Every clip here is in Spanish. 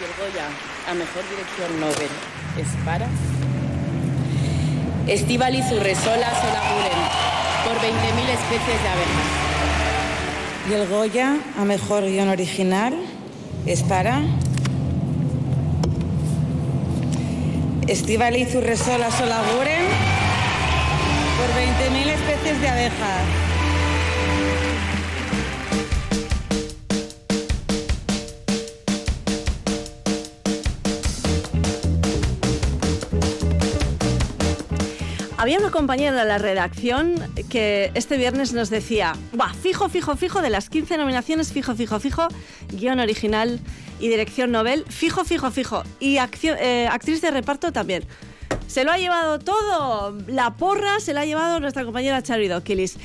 Y el Goya a Mejor Dirección Nobel es para Estíbaliz Urresola Solaguren por 20.000 especies de abejas. Y el Goya a Mejor Guión Original es para Estíbaliz Urresola Solaguren por 20.000 especies de abejas. Había una compañera de la redacción que este viernes nos decía, Buah, fijo, fijo, fijo, de las 15 nominaciones, fijo, fijo, fijo, guion original y dirección novel, fijo, fijo, fijo, y acción- eh, actriz de reparto también. Se lo ha llevado todo, la porra se la ha llevado nuestra compañera Chari Dokilis.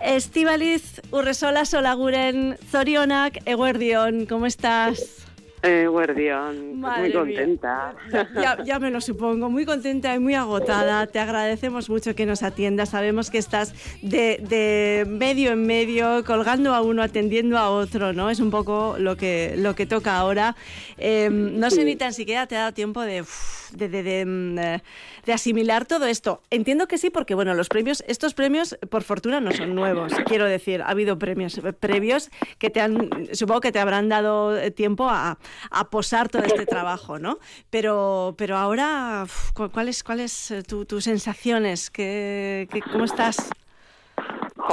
Estivaliz Urresola Solaguren, Zorionak, Eguerdion, ¿cómo estás? Eh, Guardián, Madre muy contenta. Ya, ya me lo supongo, muy contenta y muy agotada. Te agradecemos mucho que nos atiendas. Sabemos que estás de, de medio en medio, colgando a uno, atendiendo a otro, ¿no? Es un poco lo que, lo que toca ahora. Eh, no sé ni tan siquiera te ha dado tiempo de, de, de- de, mm, eh, de asimilar todo esto. Entiendo que sí, porque bueno, los premios, estos premios, por fortuna, no son nuevos. Quiero decir, ha habido premios previos que te han, supongo que te habrán dado eh, tiempo a, a posar todo este trabajo, ¿no? Pero, pero ahora, uf, ¿cu- ¿cuáles cuáles eh, tu- tus sensaciones? ¿Qué, ¿Cómo estás?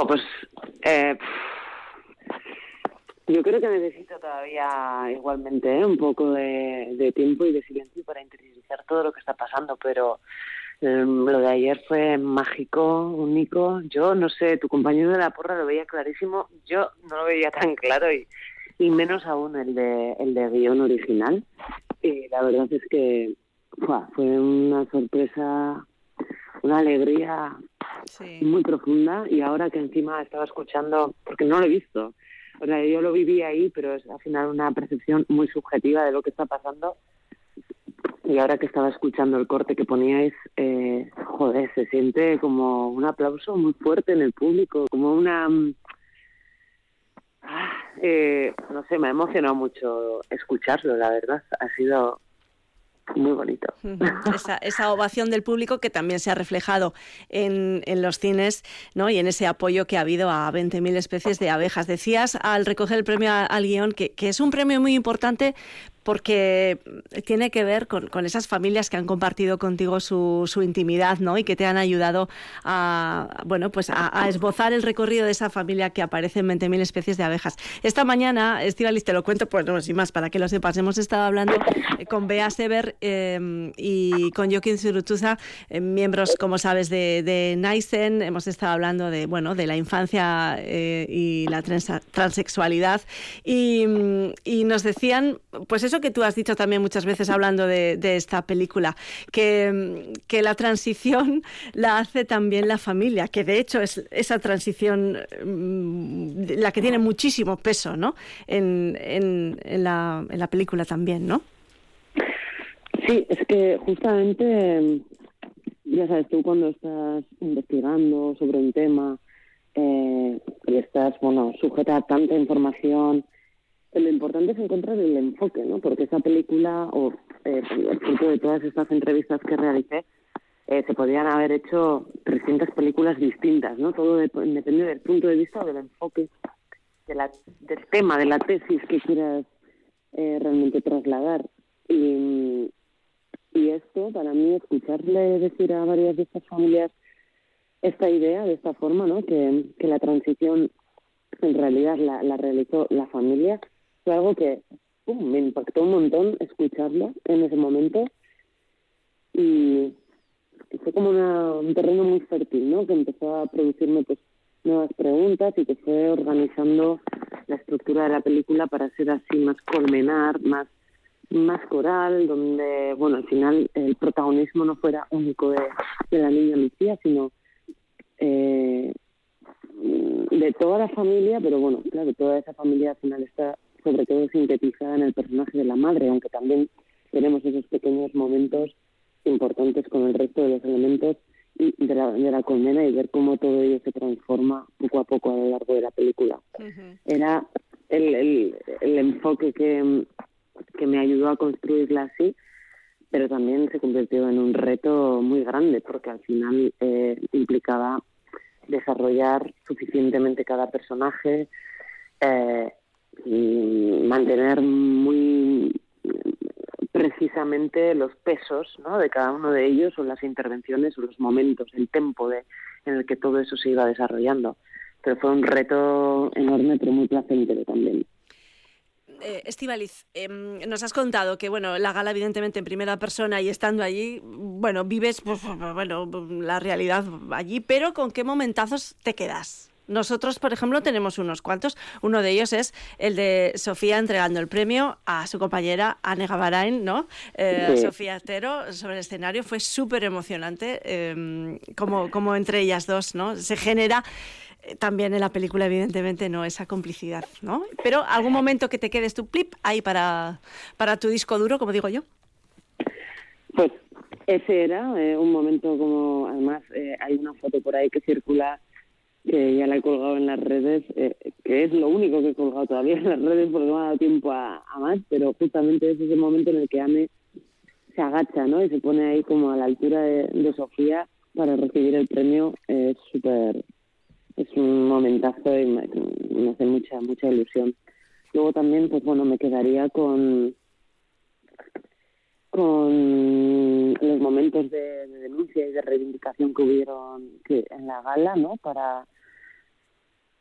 Pues eh, yo creo que necesito todavía igualmente ¿eh? un poco de, de tiempo y de silencio para interiorizar todo lo que está pasando, pero eh, lo de ayer fue mágico, único. Yo no sé, tu compañero de la porra lo veía clarísimo, yo no lo veía tan claro y, y menos aún el de el de guion original. Y la verdad es que fue una sorpresa, una alegría Sí. muy profunda y ahora que encima estaba escuchando, porque no lo he visto, sea, yo lo viví ahí, pero es al final una percepción muy subjetiva de lo que está pasando. Y ahora que estaba escuchando el corte que poníais, eh, joder, se siente como un aplauso muy fuerte en el público, como una... mm, ah, eh, no sé, me ha emocionado mucho escucharlo, la verdad. Ha sido muy bonito. Esa, esa ovación del público que también se ha reflejado en, en los cines ¿no? y en ese apoyo que ha habido a 20.000 especies de abejas. Decías al recoger el premio al guion que, que es un premio muy importante porque tiene que ver con, con esas familias que han compartido contigo su, su intimidad ¿no? y que te han ayudado a, bueno, pues a, esbozar el recorrido de esa familia que aparece en 20.000 especies de abejas. Esta mañana, Estivalis, te lo cuento, pues no, sin más, para que lo sepas, hemos estado hablando eh, con Bea Sever eh, y con Joaquín Zurutuza, eh, miembros, como sabes, de, de Naisen. Hemos estado hablando de, bueno, de la infancia eh, y la transa- transexualidad y, y nos decían, pues eso que tú has dicho también muchas veces hablando de, esta película, que, que la transición la hace también la familia, que de hecho es esa transición mm, la que tiene muchísimo peso ¿no? en, en, en la, en la película también, ¿no? Sí, es que justamente, ya sabes, tú cuando estás investigando sobre un tema eh, y estás, bueno, sujeta a tanta información, lo importante es encontrar el enfoque, ¿no? Porque esa película, o eh, fruto de todas estas entrevistas que realicé, eh, se podrían haber hecho 300 películas distintas, ¿no? Todo dep- depende del punto de vista o del enfoque de la, del tema, de la tesis que quieras eh, realmente trasladar. Y, y esto, para mí, escucharle decir a varias de estas familias esta idea de esta forma, ¿no? Que, que la transición en realidad la, la realizó la familia, fue algo que me impactó un montón escucharlo en ese momento y, fue como una, un terreno muy fértil, ¿no? Que empezó a producirme pues nuevas preguntas y que fue organizando la estructura de la película para ser así más colmenar, más más coral, donde, bueno, al final el protagonismo no fuera único de, de la niña Lucía, sino eh, de toda la familia, pero bueno, claro, toda esa familia al final está sobre todo sintetizada en el personaje de la madre, aunque también tenemos esos pequeños momentos importantes con el resto de los elementos y de la, de la colmena y ver cómo todo ello se transforma poco a poco a lo largo de la película. Era el, el, el enfoque que, que me ayudó a construirla así, pero también se convirtió en un reto muy grande porque al final eh, implicaba desarrollar suficientemente cada personaje eh, mantener muy precisamente los pesos ¿no? de cada uno de ellos o las intervenciones o los momentos, el tempo de, en el que todo eso se iba desarrollando. Pero fue un reto enorme pero muy placentero también. Eh, Estivaliz, em, nos has contado que bueno, la gala evidentemente en primera persona y estando allí, bueno, vives pues, bueno, la realidad allí, pero ¿con qué momentazos te quedas? Nosotros, por ejemplo, tenemos unos cuantos. Uno de ellos es el de Sofía entregando el premio a su compañera Anne Gavarain, ¿no? Eh, Sofía Artero sobre el escenario. Fue súper emocionante em, como, como entre ellas dos, ¿no? Se genera eh, también en la película, evidentemente, no esa complicidad, ¿no? Pero algún momento que te quedes tu clip ahí para, para tu disco duro, como digo yo. Pues ese era eh, un momento como, además, eh, hay una foto por ahí que circula que ya la he colgado en las redes, que es lo único que he colgado todavía en las redes porque no me ha dado tiempo a, más, pero justamente es ese momento en el que Ame se agacha, ¿no? Y se pone ahí como a la altura de, Sofía para recibir el premio, es súper es un momentazo y me, hace mucha mucha ilusión. Luego también, pues bueno, me quedaría con con los momentos de, denuncia y de reivindicación que hubieron en la gala, ¿no? Para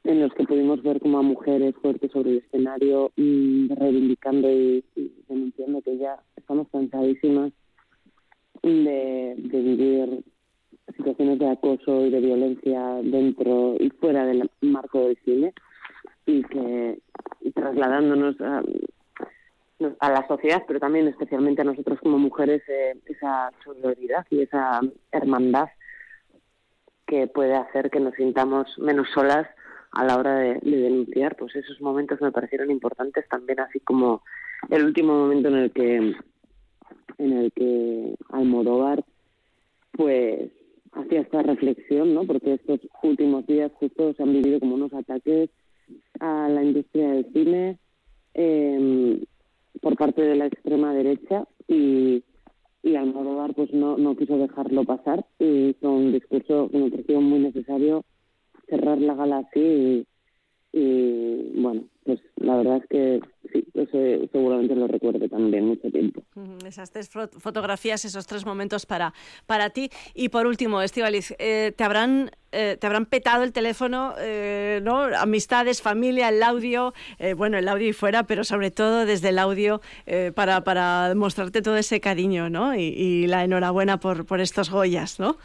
en los que pudimos ver como a mujeres fuertes sobre el escenario reivindicando y, denunciando que ya estamos cansadísimas de, vivir situaciones de acoso y de violencia dentro y fuera del marco del cine y que trasladándonos a, a la sociedad, pero también especialmente a nosotros como mujeres, eh, esa solidaridad y esa hermandad que puede hacer que nos sintamos menos solas a la hora de, de, denunciar, pues esos momentos me parecieron importantes también, así como el último momento en el que en el que Almodóvar pues hacía esta reflexión, ¿no? Porque estos últimos días justo se han vivido como unos ataques a la industria del cine eh, por parte de la extrema derecha y, y Almodóvar pues no, no quiso dejarlo pasar y hizo un discurso pareció muy necesario cerrar la gala así y, bueno, pues la verdad es que sí, eso seguramente lo recuerde también mucho tiempo. Esas tres fotografías, esos tres momentos para, para ti. Y por último, Estivaliz, eh, ¿te, habrán, eh, ¿te habrán petado el teléfono, eh, ¿no? Amistades, familia, el audio, bueno, el audio y fuera, pero sobre todo desde el audio para, para mostrarte todo ese cariño, ¿no? Y, y la enhorabuena por, por estos Goyas, ¿no?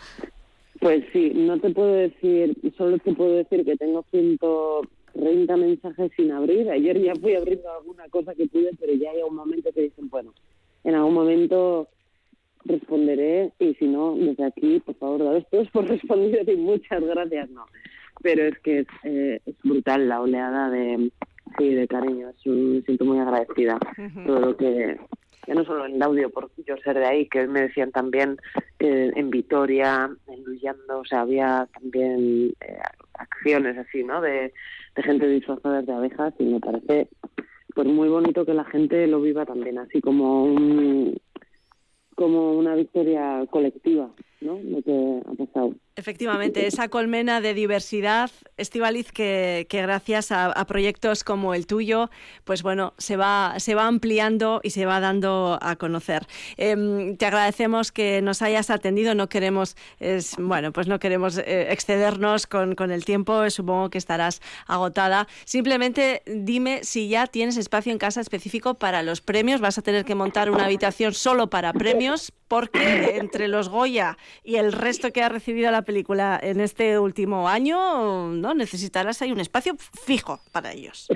Pues sí, no te puedo decir, solo te puedo decir que tengo 130 mensajes sin abrir. Ayer ya fui abriendo alguna cosa que pude, pero ya hay un momento que dicen, bueno, en algún momento responderé y si no, desde aquí, por favor, daros todos por respondido y muchas gracias, no. Pero es que es, eh, es brutal la oleada de, sí, de cariño, es me siento muy agradecida todo lo que ya no solo en el audio por yo ser de ahí, que me decían también eh, en Vitoria, en Luyando, o sea, había también eh, acciones así, ¿no? De, de gente disfrazada de abejas y me parece pues muy bonito que la gente lo viva también así como un como una victoria colectiva, ¿no? Lo que ha pasado. Efectivamente, esa colmena de diversidad, Estivaliz, que, que gracias a, proyectos como el tuyo, pues bueno, se va, se va ampliando y se va dando a conocer. Em, te agradecemos que nos hayas atendido, no queremos, es, bueno, pues no queremos eh, excedernos con, con, el tiempo, supongo que estarás agotada. Simplemente dime si ya tienes espacio en casa específico para los premios, vas a tener que montar una habitación solo para premios, porque entre los Goya y el resto que ha recibido la película en este último año, ¿no? Necesitarás ahí un espacio fijo para ellos.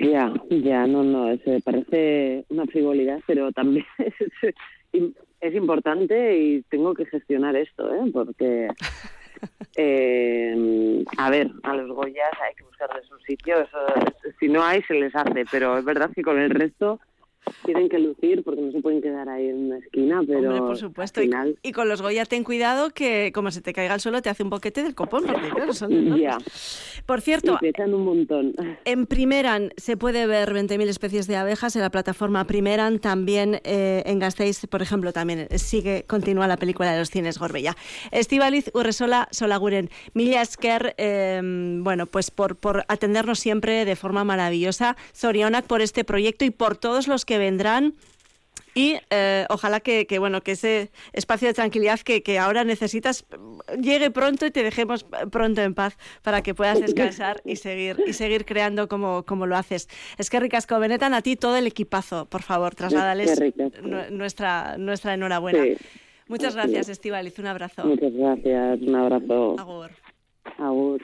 Ya, ya, no, no, eso parece una frivolidad, pero también es, importante y tengo que gestionar esto, ¿eh? Porque, eh, a ver, a los Goyas hay que buscarles un sitio, eso, si no hay se les hace, pero es verdad que con el resto tienen que lucir porque no se pueden quedar ahí en una esquina, pero Hombre, por supuesto. al Y- final... Y, con los Goya ten cuidado que como se te caiga al suelo te hace un boquete del copón, porque claro, son enormes. Ya, Por y cierto, pesan un montón. en Primeran se puede ver 20.000 especies de abejas en la plataforma Primeran, también eh, en Gasteiz, por ejemplo, también sigue, continúa la película de los cines Gorbella. Estivaliz Urresola Solaguren, mila esker, eh, bueno, pues por, por atendernos siempre de forma maravillosa, Zorionak por este proyecto y por todos los que vendrán y eh, ojalá que, que, bueno que ese espacio de tranquilidad que, que ahora necesitas llegue pronto y te dejemos pronto en paz para que puedas descansar y seguir y seguir creando como, como lo haces. Es que ricasco Benetan a ti todo el equipazo, por favor, nu- nuestra nuestra enhorabuena. Sí. Muchas gracias, es. Estivaliz, un abrazo. Muchas gracias, un abrazo. Agur. Agur.